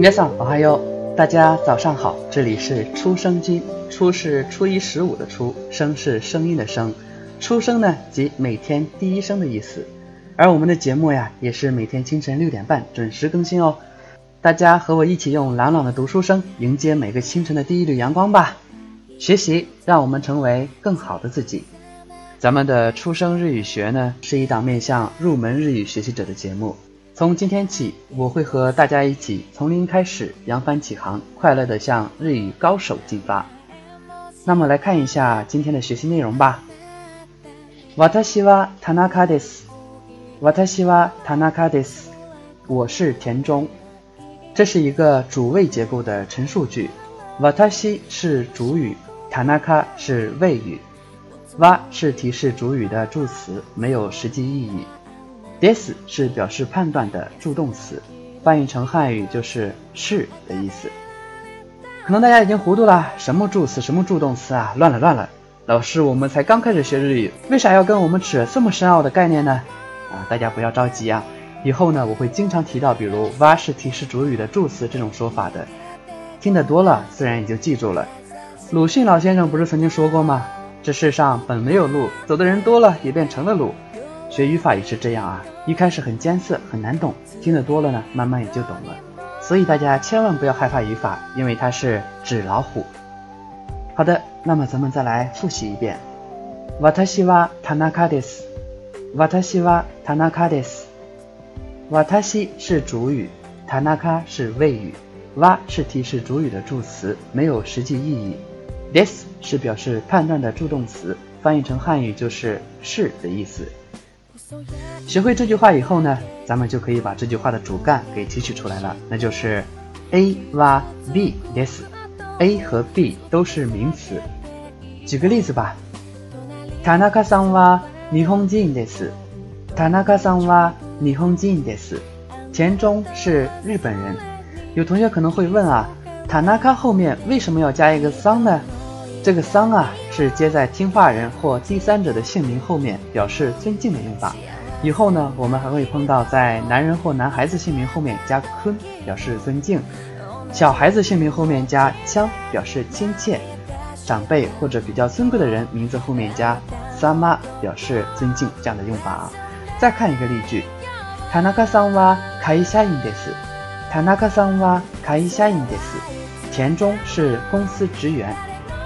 皆さんおはよう，大家早上好，这里是初生君，初是初一十五的初，声是声音的声，初声呢即每天第一声的意思。而我们的节目呀，也是每天清晨六点半准时更新哦。大家和我一起用朗朗的读书声迎接每个清晨的第一缕阳光吧。学习让我们成为更好的自己。咱们的初生日语学呢，是一档面向入门日语学习者的节目。 从今天起，我会和大家一起从零开始，扬帆起航，快乐的向日语高手进发。那么来看一下今天的学习内容吧。私は田中です。私は田中です。我是田中。这是一个主谓结构的陈述句。私是主语，田中是谓语。哇是提示主语的助词，没有实际意义。 This 是表示判断的助动词，翻译成汉语就是是的意思。可能大家已经糊涂了，什么助词，什么助动词啊？乱了乱了！老师，我们才刚开始学日语，为啥要跟我们扯这么深奥的概念呢？啊，大家不要着急啊，以后呢我会经常提到，比如哇是提示主语的助词这种说法的，听得多了，自然也就记住了。鲁迅老先生不是曾经说过吗？这世上本没有路，走的人多了也变成了路。学语法也是这样啊，一开始很艰涩很难懂，听得多了呢，慢慢也就懂了。所以大家千万不要害怕语法，因为它是纸老虎。好的，那么咱们再来复习一遍。私は田中です。私は田中です。私是主语，田中是谓语，哇是提示主语的助词，没有实际意义。this 是表示判断的助动词，翻译成汉语就是是的意思。 学会这句话以后呢，咱们就可以把这句话的主干给提取出来了，那就是 A 哇 B this。A 和 B 都是名词。举个例子吧。田中さんは日本人です。田中さんは日本人です。田中是日本人。有同学可能会问啊，田中后面为什么要加一个桑呢？这个桑啊， 是接在听话人或第三者的姓名后面，表示尊敬的用法。以后呢，我们还会碰到在男人或男孩子姓名后面加坤，表示尊敬；小孩子姓名后面加枪，表示亲切；长辈或者比较尊贵的人名字后面加三妈，表示尊敬。这样的用法啊。再看一个例句：田中さんは会社員です。田中さんは会社員です。田中是公司职员。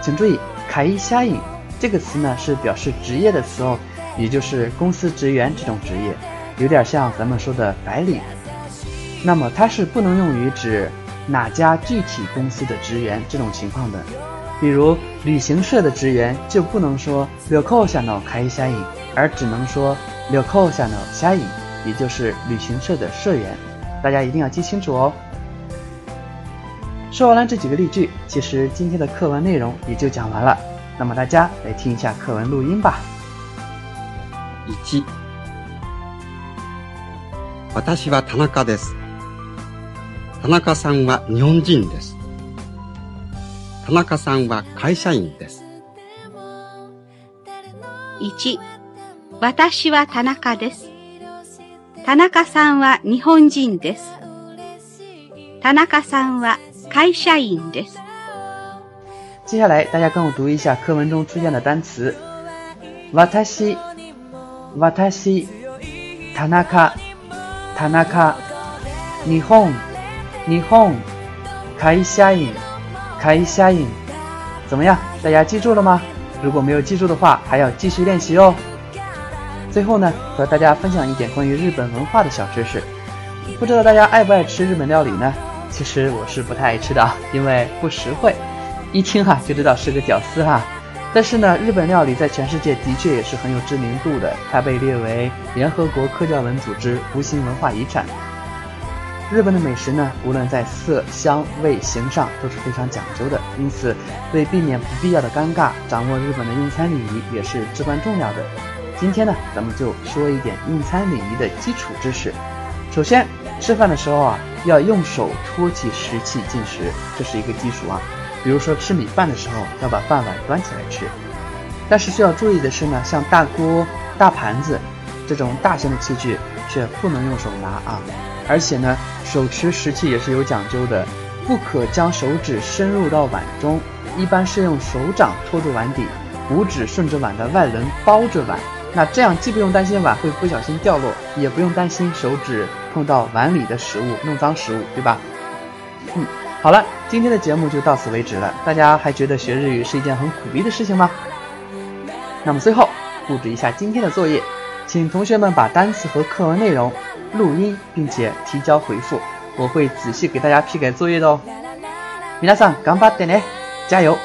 请注意， 卡伊虾影这个词呢，是表示职业的词哦，也就是公司职员这种职业，有点像咱们说的白领。那么它是不能用于指哪家具体公司的职员这种情况的。比如旅行社的职员就不能说旅客下脑卡伊虾影，而只能说旅客下脑虾影，也就是旅行社的社员。大家一定要记清楚哦。说完了这几个例句，其实今天的课文内容也就讲完了。那么大家来听一下课文录音吧。一、私は田中です。田中さんは日本人です。田中さんは会社員です。一、私は田中です。田中さんは日本人です。田中さんは会社員です。接下来，大家跟我读一下课文中出现的单词：私、私、田中、田中、日本、日本、会社員、会社員。怎么样？大家记住了吗？如果没有记住的话，还要继续练习哦。最后呢，和大家分享一点关于日本文化的小知识。不知道大家爱不爱吃日本料理呢？其实我是不太爱吃的，因为不实惠，一听哈就知道是个屌丝哈。但是呢，日本料理在全世界的确也是很有知名度的，它被列为联合国科教文组织无形文化遗产。日本的美食呢，无论在色香味形上都是非常讲究的，因此为避免不必要的尴尬，掌握日本的用餐礼仪也是至关重要的。今天呢，咱们就说一点用餐礼仪的基础知识。首先，吃饭的时候啊。要用手托起食器进食，这是一个基础啊。比如说吃米饭的时候，要把饭碗端起来吃。但是需要注意的是呢，像大锅、大盘子这种大型的器具，却不能用手拿啊。而且呢，手持食器也是有讲究的，不可将手指伸入到碗中，一般是用手掌托住碗底，五指顺着碗的外轮包着碗。那这样既不用担心碗会不小心掉落，也不用担心手指碰到碗里的食物弄脏食物，对吧？嗯，好了，今天的节目就到此为止了。大家还觉得学日语是一件很苦逼的事情吗？那么最后布置一下今天的作业，请同学们把单词和课文内容录音，并且提交回复，我会仔细给大家批改作业的哦。皆さん頑張ってね，加油！